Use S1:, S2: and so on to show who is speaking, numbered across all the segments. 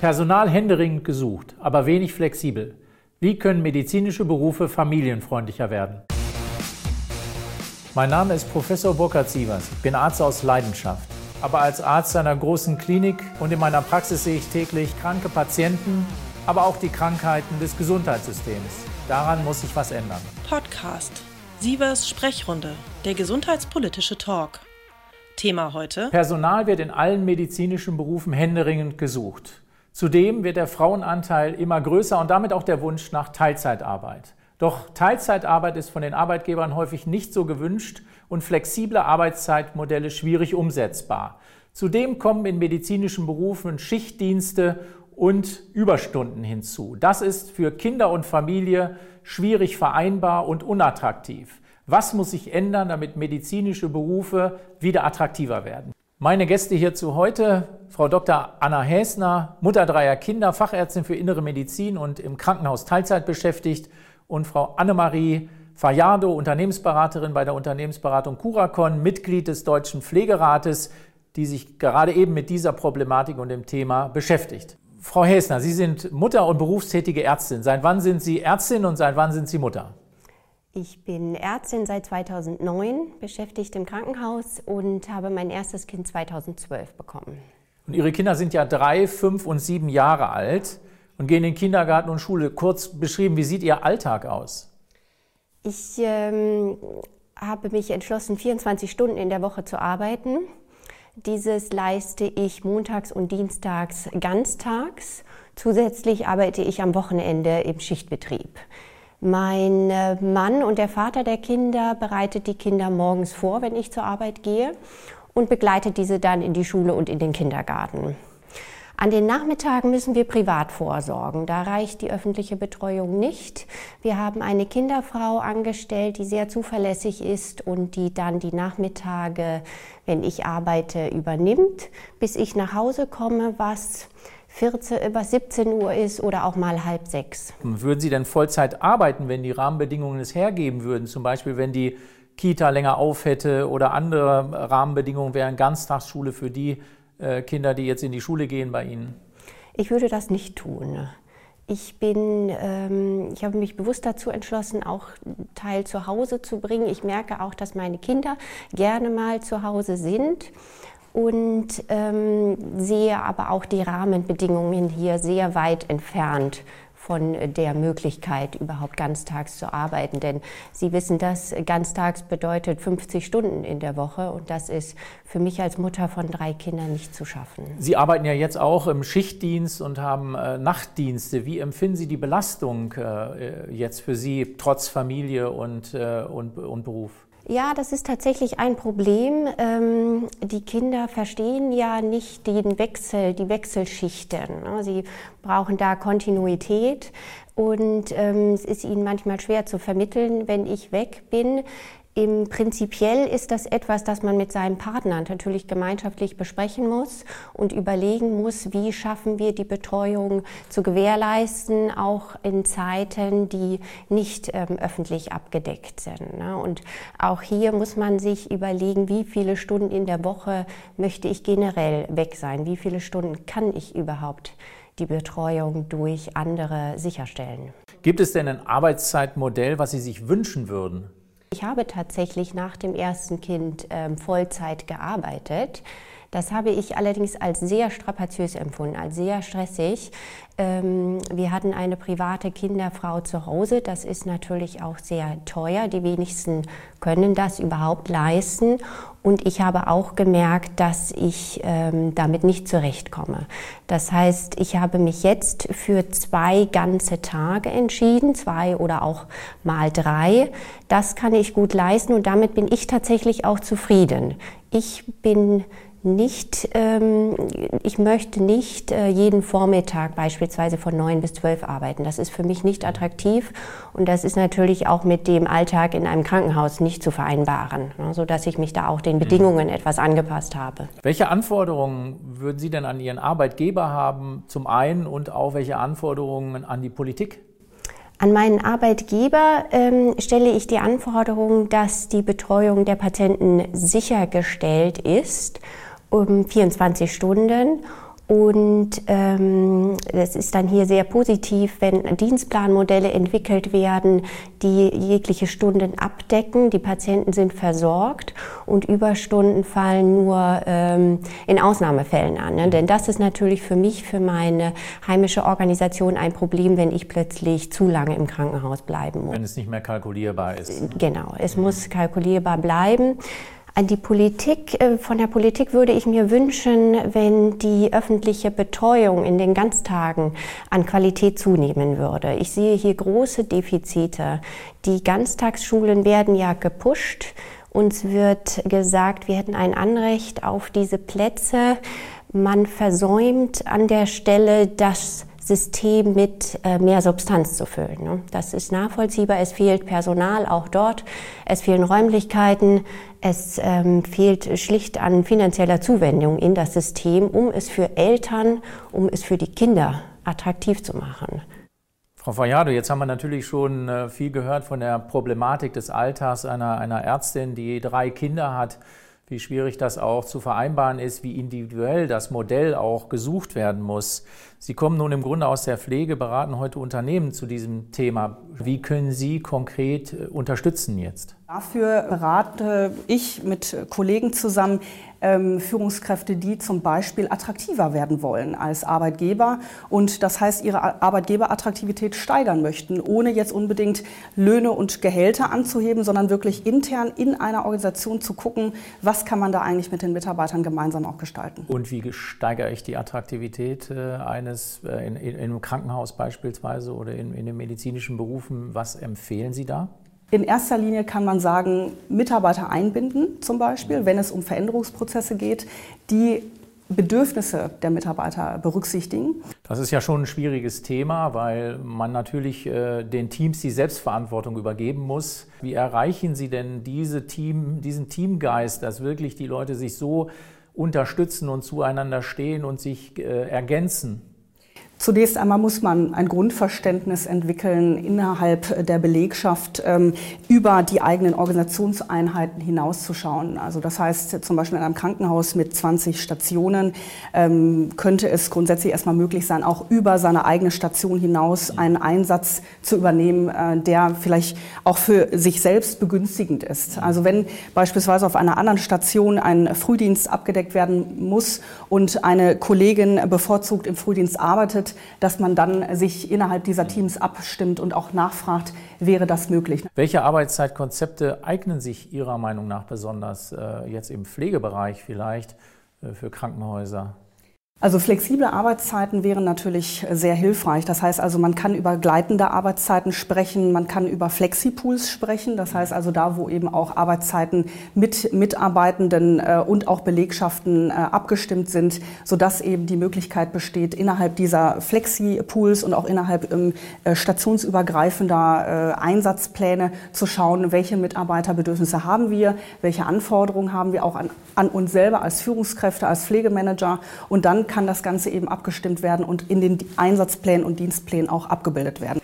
S1: Personal händeringend gesucht, aber wenig flexibel. Wie können medizinische Berufe familienfreundlicher werden? Mein Name ist Professor Burkhard Sievers. Ich bin Arzt aus Leidenschaft. Aber als Arzt einer großen Klinik und in meiner Praxis sehe ich täglich kranke Patienten, aber auch die Krankheiten des Gesundheitssystems. Daran muss sich was ändern.
S2: Podcast. Sievers Sprechrunde. Der gesundheitspolitische Talk. Thema heute.
S1: Personal wird in allen medizinischen Berufen händeringend gesucht. Zudem wird der Frauenanteil immer größer und damit auch der Wunsch nach Teilzeitarbeit. Doch Teilzeitarbeit ist von den Arbeitgebern häufig nicht so gewünscht und flexible Arbeitszeitmodelle schwierig umsetzbar. Zudem kommen in medizinischen Berufen Schichtdienste und Überstunden hinzu. Das ist für Kinder und Familie schwierig vereinbar und unattraktiv. Was muss sich ändern, damit medizinische Berufe wieder attraktiver werden? Meine Gäste hierzu heute, Frau Dr. Anna Häsner, Mutter dreier Kinder, Fachärztin für Innere Medizin und im Krankenhaus Teilzeit beschäftigt und Frau Annemarie Fajardo, Unternehmensberaterin bei der Unternehmensberatung Curacon, Mitglied des Deutschen Pflegerates, die sich gerade eben mit dieser Problematik und dem Thema beschäftigt. Frau Häsner, Sie sind Mutter und berufstätige Ärztin. Seit wann sind Sie Ärztin und seit wann sind Sie Mutter?
S3: Ich bin Ärztin seit 2009, beschäftigt im Krankenhaus und habe mein erstes Kind 2012 bekommen.
S1: Und Ihre Kinder sind ja drei, fünf und sieben Jahre alt und gehen in Kindergarten und Schule. Kurz beschrieben, wie sieht Ihr Alltag aus?
S3: Ich ähm, habe mich entschlossen, 24 Stunden in der Woche zu arbeiten. Dieses leiste ich montags und dienstags ganztags. Zusätzlich arbeite ich am Wochenende im Schichtbetrieb. Mein äh, Mann und der Vater der Kinder bereitet die Kinder morgens vor, wenn ich zur Arbeit gehe und begleitet diese dann in die Schule und in den Kindergarten. An den Nachmittagen müssen wir privat vorsorgen. Da reicht die öffentliche Betreuung nicht. Wir haben eine Kinderfrau angestellt, die sehr zuverlässig ist und die dann die Nachmittage, wenn ich arbeite, übernimmt, bis ich nach Hause komme, was 14, über 17 Uhr ist oder auch mal halb sechs.
S1: Würden Sie denn Vollzeit arbeiten, wenn die Rahmenbedingungen es hergeben würden? Zum Beispiel, wenn die Kita länger auf hätte oder andere Rahmenbedingungen wären, Ganztagsschule für die äh, Kinder, die jetzt in die Schule gehen bei Ihnen?
S3: Ich würde das nicht tun. Ich bin, ähm, ich habe mich bewusst dazu entschlossen, auch Teil zu Hause zu bringen. Ich merke auch, dass meine Kinder gerne mal zu Hause sind und ähm, sehe aber auch die Rahmenbedingungen hier sehr weit entfernt von der Möglichkeit, überhaupt ganztags zu arbeiten. Denn Sie wissen das, ganztags bedeutet 50 Stunden in der Woche und das ist für mich als Mutter von drei Kindern nicht zu schaffen.
S1: Sie arbeiten ja jetzt auch im Schichtdienst und haben äh, Nachtdienste. Wie empfinden Sie die Belastung äh, jetzt für Sie trotz Familie und, äh, und, und Beruf?
S3: Ja, das ist tatsächlich ein Problem. Ähm, die Kinder verstehen ja nicht den Wechsel, die Wechselschichten. Ne? Sie brauchen da Kontinuität und ähm, es ist ihnen manchmal schwer zu vermitteln, wenn ich weg bin. Im Prinzipiell ist das etwas, das man mit seinem Partner natürlich gemeinschaftlich besprechen muss und überlegen muss, wie schaffen wir die Betreuung zu gewährleisten, auch in Zeiten, die nicht ähm, öffentlich abgedeckt sind. Ne? Und auch hier muss man sich überlegen, wie viele Stunden in der Woche möchte ich generell weg sein, wie viele Stunden kann ich überhaupt die Betreuung durch andere sicherstellen.
S1: Gibt es denn ein Arbeitszeitmodell, was Sie sich wünschen würden?
S3: Ich habe tatsächlich nach dem ersten Kind ähm, Vollzeit gearbeitet. Das habe ich allerdings als sehr strapaziös empfunden, als sehr stressig. Ähm, wir hatten eine private Kinderfrau zu Hause. Das ist natürlich auch sehr teuer. Die wenigsten können das überhaupt leisten. Und ich habe auch gemerkt, dass ich ähm, damit nicht zurechtkomme. Das heißt, ich habe mich jetzt für zwei ganze Tage entschieden, zwei oder auch mal drei. Das kann ich gut leisten und damit bin ich tatsächlich auch zufrieden. Ich bin nicht, ähm, ich möchte nicht äh, jeden Vormittag beispielsweise von neun bis zwölf arbeiten. Das ist für mich nicht attraktiv und das ist natürlich auch mit dem Alltag in einem Krankenhaus nicht zu vereinbaren, ne, sodass ich mich da auch den Bedingungen mhm. etwas angepasst habe.
S1: Welche Anforderungen würden Sie denn an Ihren Arbeitgeber haben, zum einen und auch welche Anforderungen an die Politik?
S3: An meinen Arbeitgeber ähm, stelle ich die Anforderung, dass die Betreuung der Patienten sichergestellt ist um 24 Stunden Und ähm, das ist dann hier sehr positiv, wenn Dienstplanmodelle entwickelt werden, die jegliche Stunden abdecken. Die Patienten sind versorgt und Überstunden fallen nur ähm, in Ausnahmefällen an. Ne? Denn das ist natürlich für mich, für meine heimische Organisation ein Problem, wenn ich plötzlich zu lange im Krankenhaus bleiben muss.
S1: Wenn es nicht mehr kalkulierbar ist.
S3: Genau, es muss kalkulierbar bleiben. An die Politik, äh, von der Politik würde ich mir wünschen, wenn die öffentliche Betreuung in den Ganztagen an Qualität zunehmen würde. Ich sehe hier große Defizite. Die Ganztagsschulen werden ja gepusht. Uns wird gesagt, wir hätten ein Anrecht auf diese Plätze. Man versäumt an der Stelle das System mit äh, mehr Substanz zu füllen. Ne? Das ist nachvollziehbar. Es fehlt Personal auch dort. Es fehlen Räumlichkeiten. Es ähm, fehlt schlicht an finanzieller Zuwendung in das System, um es für Eltern, um es für die Kinder attraktiv zu machen.
S1: Frau Fayado, jetzt haben wir natürlich schon äh, viel gehört von der Problematik des Alltags einer, einer Ärztin, die drei Kinder hat wie schwierig das auch zu vereinbaren ist, wie individuell das Modell auch gesucht werden muss. Sie kommen nun im Grunde aus der Pflege, beraten heute Unternehmen zu diesem Thema. Wie können Sie konkret äh, unterstützen jetzt?
S4: Dafür berate ich mit Kollegen zusammen Führungskräfte, die zum Beispiel attraktiver werden wollen als Arbeitgeber und das heißt ihre Arbeitgeberattraktivität steigern möchten, ohne jetzt unbedingt Löhne und Gehälter anzuheben, sondern wirklich intern in einer Organisation zu gucken, was kann man da eigentlich mit den Mitarbeitern gemeinsam auch gestalten.
S1: Und wie steigere ich die Attraktivität äh, eines äh, in, in, einem Krankenhaus beispielsweise oder in, in den medizinischen Berufen? Was empfehlen Sie da?
S4: In erster Linie kann man sagen, Mitarbeiter einbinden, zum Beispiel, wenn es um Veränderungsprozesse geht, die Bedürfnisse der Mitarbeiter berücksichtigen.
S1: Das ist ja schon ein schwieriges Thema, weil man natürlich äh, den Teams die Selbstverantwortung übergeben muss. Wie erreichen Sie denn diese Team, diesen Teamgeist, dass wirklich die Leute sich so unterstützen und zueinander stehen und sich äh, ergänzen?
S4: Zunächst einmal muss man ein Grundverständnis entwickeln innerhalb der Belegschaft ähm, über die eigenen Organisationseinheiten hinauszuschauen. Also das heißt zum Beispiel in einem Krankenhaus mit 20 Stationen ähm, könnte es grundsätzlich erstmal möglich sein, auch über seine eigene Station hinaus einen Einsatz zu übernehmen, äh, der vielleicht auch für sich selbst begünstigend ist. Also wenn beispielsweise auf einer anderen Station ein Frühdienst abgedeckt werden muss und eine Kollegin bevorzugt im Frühdienst arbeitet, bedeutet, dass man dann sich innerhalb dieser Teams abstimmt und auch nachfragt, wäre das möglich.
S1: Welche Arbeitszeitkonzepte eignen sich Ihrer Meinung nach besonders äh, jetzt im Pflegebereich vielleicht äh, für Krankenhäuser?
S4: Also flexible Arbeitszeiten wären natürlich sehr hilfreich. Das heißt also, man kann über gleitende Arbeitszeiten sprechen, man kann über Flexipools sprechen. Das heißt also da, wo eben auch Arbeitszeiten mit Mitarbeitenden äh, und auch Belegschaften äh, abgestimmt sind, sodass eben die Möglichkeit besteht, innerhalb dieser Flexipools und auch innerhalb ähm, äh, stationsübergreifender Einsatzpläne zu schauen, welche Mitarbeiterbedürfnisse haben wir, welche Anforderungen haben wir auch an, an uns selber als Führungskräfte, als Pflegemanager und dann kann das Ganze eben abgestimmt werden und in den Einsatzplänen und Dienstplänen auch abgebildet werden.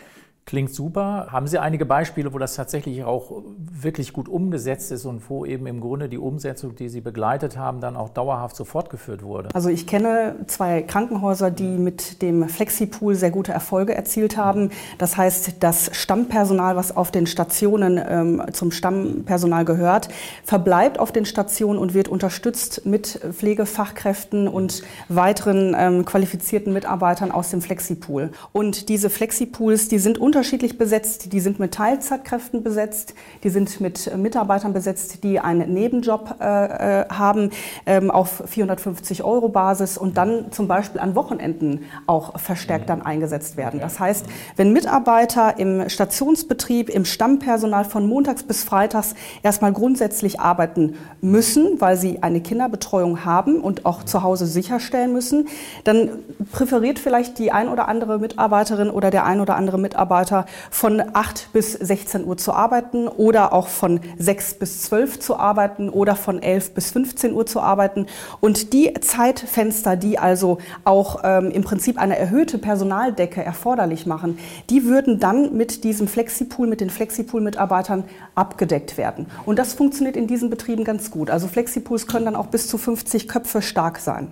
S1: Klingt super. Haben Sie einige Beispiele, wo das tatsächlich auch wirklich gut umgesetzt ist und wo eben im Grunde die Umsetzung, die Sie begleitet haben, dann auch dauerhaft so fortgeführt wurde?
S4: Also ich kenne zwei Krankenhäuser, die mit dem Flexipool sehr gute Erfolge erzielt haben. Das heißt, das Stammpersonal, was auf den Stationen ähm, zum Stammpersonal gehört, verbleibt auf den Stationen und wird unterstützt mit Pflegefachkräften und weiteren ähm, qualifizierten Mitarbeitern aus dem Flexipool. Und diese Flexipools, die sind unterschiedlich besetzt. Die sind mit Teilzeitkräften besetzt, die sind mit Mitarbeitern besetzt, die einen Nebenjob äh, äh haben ähm, auf 450 Euro Basis und dann zum Beispiel an Wochenenden auch verstärkt dann eingesetzt werden. Das heißt, wenn Mitarbeiter im Stationsbetrieb, im Stammpersonal von montags bis freitags erstmal grundsätzlich arbeiten müssen, weil sie eine Kinderbetreuung haben und auch zu Hause sicherstellen müssen, dann präferiert vielleicht die ein oder andere Mitarbeiterin oder der ein oder andere Mitarbeiter Mitarbeiter von 8 bis 16 Uhr zu arbeiten oder auch von 6 bis 12 zu arbeiten oder von 11 bis 15 Uhr zu arbeiten. Und die Zeitfenster, die also auch ähm, im Prinzip eine erhöhte Personaldecke erforderlich machen, die würden dann mit diesem Flexipool, mit den Flexipool-Mitarbeitern abgedeckt werden. Und das funktioniert in diesen Betrieben ganz gut. Also Flexipools können dann auch bis zu 50 Köpfe stark sein.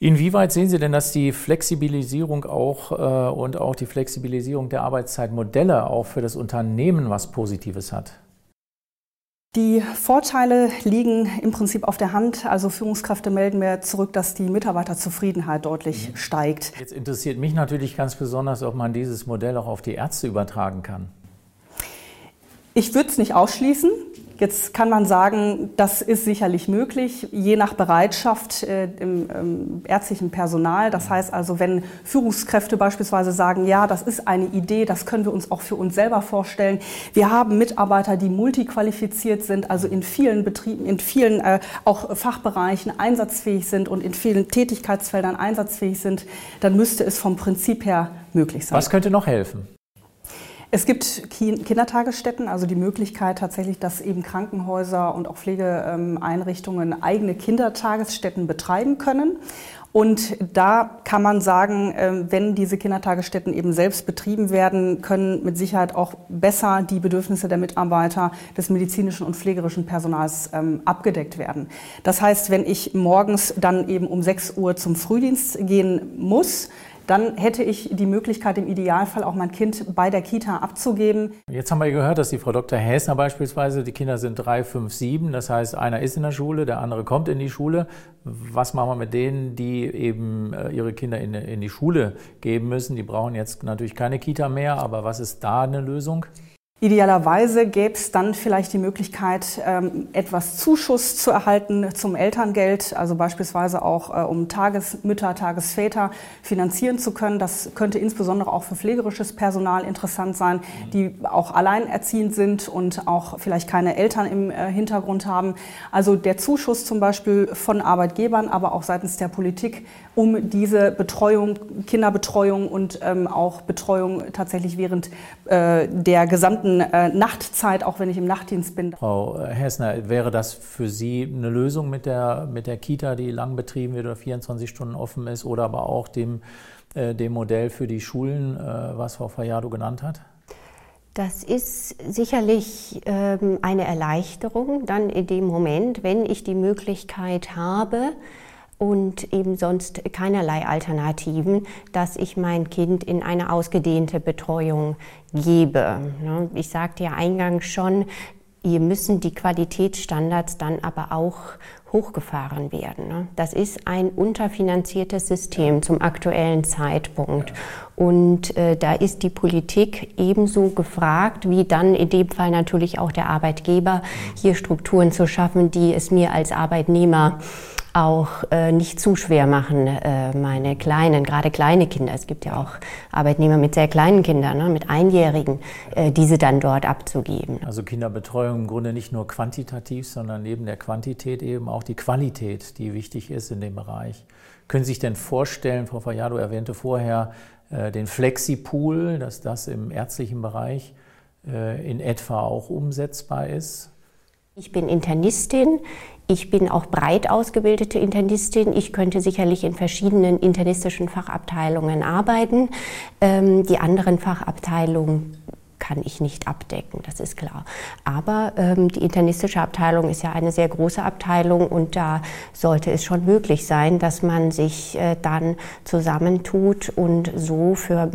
S1: Inwieweit sehen Sie denn, dass die Flexibilisierung auch äh, und auch die Flexibilisierung der Arbeitszeitmodelle auch für das Unternehmen was Positives hat?
S4: Die Vorteile liegen im Prinzip auf der Hand. Also Führungskräfte melden mir zurück, dass die Mitarbeiterzufriedenheit deutlich mhm. steigt.
S1: Jetzt interessiert mich natürlich ganz besonders, ob man dieses Modell auch auf die Ärzte übertragen kann.
S4: Ich würde es nicht ausschließen. Jetzt kann man sagen, das ist sicherlich möglich, je nach Bereitschaft äh, im ähm, ärztlichen Personal. Das heißt also, wenn Führungskräfte beispielsweise sagen, ja, das ist eine Idee, das können wir uns auch für uns selber vorstellen. Wir haben Mitarbeiter, die multiqualifiziert sind, also in vielen Betrieben, in vielen äh, auch Fachbereichen einsatzfähig sind und in vielen Tätigkeitsfeldern einsatzfähig sind, dann müsste es vom Prinzip her möglich sein.
S1: Was könnte noch helfen?
S4: Es gibt Kindertagesstätten, also die Möglichkeit tatsächlich, dass eben Krankenhäuser und auch Pflegeeinrichtungen eigene Kindertagesstätten betreiben können. Und da kann man sagen, ähm, wenn diese Kindertagesstätten eben selbst betrieben werden, können mit Sicherheit auch besser die Bedürfnisse der Mitarbeiter, des medizinischen und pflegerischen Personals ähm, abgedeckt werden. Das heißt, wenn ich morgens dann eben um 6 Uhr zum Frühdienst gehen muss, dann hätte ich die Möglichkeit, im Idealfall auch mein Kind bei der Kita abzugeben.
S1: Jetzt haben wir gehört, dass die Frau Dr. Häsner beispielsweise, die Kinder sind drei, fünf, sieben, das heißt, einer ist in der Schule, der andere kommt in die Schule. Was machen wir mit denen, die eben äh, ihre Kinder in, in die Schule geben müssen? Die brauchen jetzt natürlich keine Kita mehr, aber was ist da eine Lösung?
S4: Idealerweise gäbe es dann vielleicht die Möglichkeit, ähm, etwas Zuschuss zu erhalten zum Elterngeld, also beispielsweise auch äh, um Tagesmütter, Tagesväter finanzieren zu können. Das könnte insbesondere auch für pflegerisches Personal interessant sein, die auch alleinerziehend sind und auch vielleicht keine Eltern im äh, Hintergrund haben. Also der Zuschuss zum Beispiel von Arbeitgebern, aber auch seitens der Politik, um diese Betreuung, Kinderbetreuung und ähm, auch Betreuung tatsächlich während äh, der gesamten gesamten äh, Nachtzeit, auch wenn ich im Nachtdienst bin.
S1: Frau Hessner, wäre das für Sie eine Lösung mit der, mit der Kita, die lang betrieben wird oder 24 Stunden offen ist, oder aber auch dem, äh, dem Modell für die Schulen, äh, was Frau Fayado genannt hat?
S3: Das ist sicherlich ähm, eine Erleichterung dann in dem Moment, wenn ich die Möglichkeit habe, und eben sonst keinerlei Alternativen, dass ich mein Kind in eine ausgedehnte Betreuung gebe. Ne? Ich sagte ja eingangs schon, hier müssen die Qualitätsstandards dann aber auch hochgefahren werden. Ne? Das ist ein unterfinanziertes System zum aktuellen Zeitpunkt. Und äh, da ist die Politik ebenso gefragt, wie dann in dem Fall natürlich auch der Arbeitgeber, hier Strukturen zu schaffen, die es mir als Arbeitnehmer auch äh, nicht zu schwer machen, äh, meine kleinen, gerade kleine Kinder. Es gibt ja auch Arbeitnehmer mit sehr kleinen Kindern, ne, mit Einjährigen, äh, diese dann dort abzugeben.
S1: Also Kinderbetreuung im Grunde nicht nur quantitativ, sondern neben der Quantität eben auch die Qualität, die wichtig ist in dem Bereich. Können Sie sich denn vorstellen, Frau Fayado erwähnte vorher äh, den Flexipool, dass das im ärztlichen Bereich äh, in etwa auch umsetzbar ist?
S3: Ich bin Internistin. Ich bin auch breit ausgebildete Internistin. Ich könnte sicherlich in verschiedenen internistischen Fachabteilungen arbeiten. Ähm, die anderen Fachabteilungen kann ich nicht abdecken, das ist klar. Aber ähm, die internistische Abteilung ist ja eine sehr große Abteilung und da sollte es schon möglich sein, dass man sich äh, dann zusammentut und so für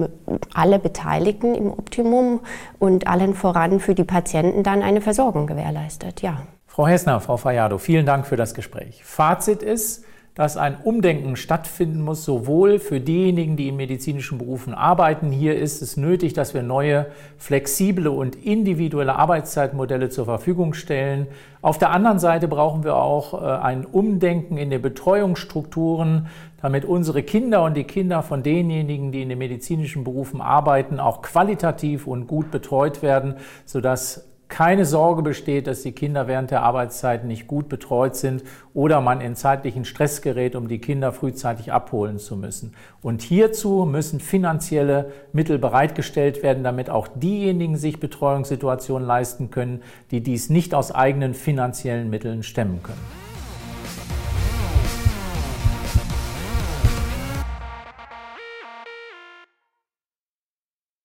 S3: alle Beteiligten im Optimum und allen voran für die Patienten dann eine Versorgung gewährleistet. Ja.
S1: Frau Hessner, Frau Fayado, vielen Dank für das Gespräch. Fazit ist, dass ein Umdenken stattfinden muss, sowohl für diejenigen, die in medizinischen Berufen arbeiten. Hier ist es nötig, dass wir neue, flexible und individuelle Arbeitszeitmodelle zur Verfügung stellen. Auf der anderen Seite brauchen wir auch äh, ein Umdenken in den Betreuungsstrukturen, damit unsere Kinder und die Kinder von denjenigen, die in den medizinischen Berufen arbeiten, auch qualitativ und gut betreut werden, sodass keine Sorge besteht, dass die Kinder während der Arbeitszeit nicht gut betreut sind oder man in zeitlichen Stress gerät, um die Kinder frühzeitig abholen zu müssen. Und hierzu müssen finanzielle Mittel bereitgestellt werden, damit auch diejenigen sich Betreuungssituationen leisten können, die dies nicht aus eigenen finanziellen Mitteln stemmen können.